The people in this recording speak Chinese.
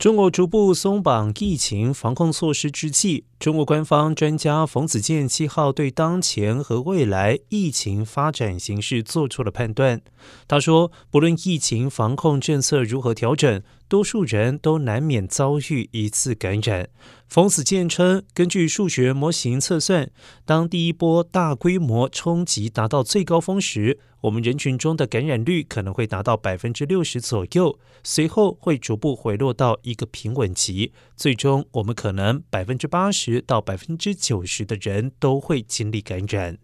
中国逐步松绑疫情防控措施之际，中国官方专家冯子健七号对当前和未来疫情发展形势做出了判断。他说，不论疫情防控政策如何调整，多数人都难免遭遇一次感染。冯子健称，根据数学模型测算，当第一波大规模冲击达到最高峰时，我们人群中的感染率可能会达到百分之六十左右，随后会逐步回落到一个平稳期，最终我们可能百分之八十到百分之九十的人都会经历感染。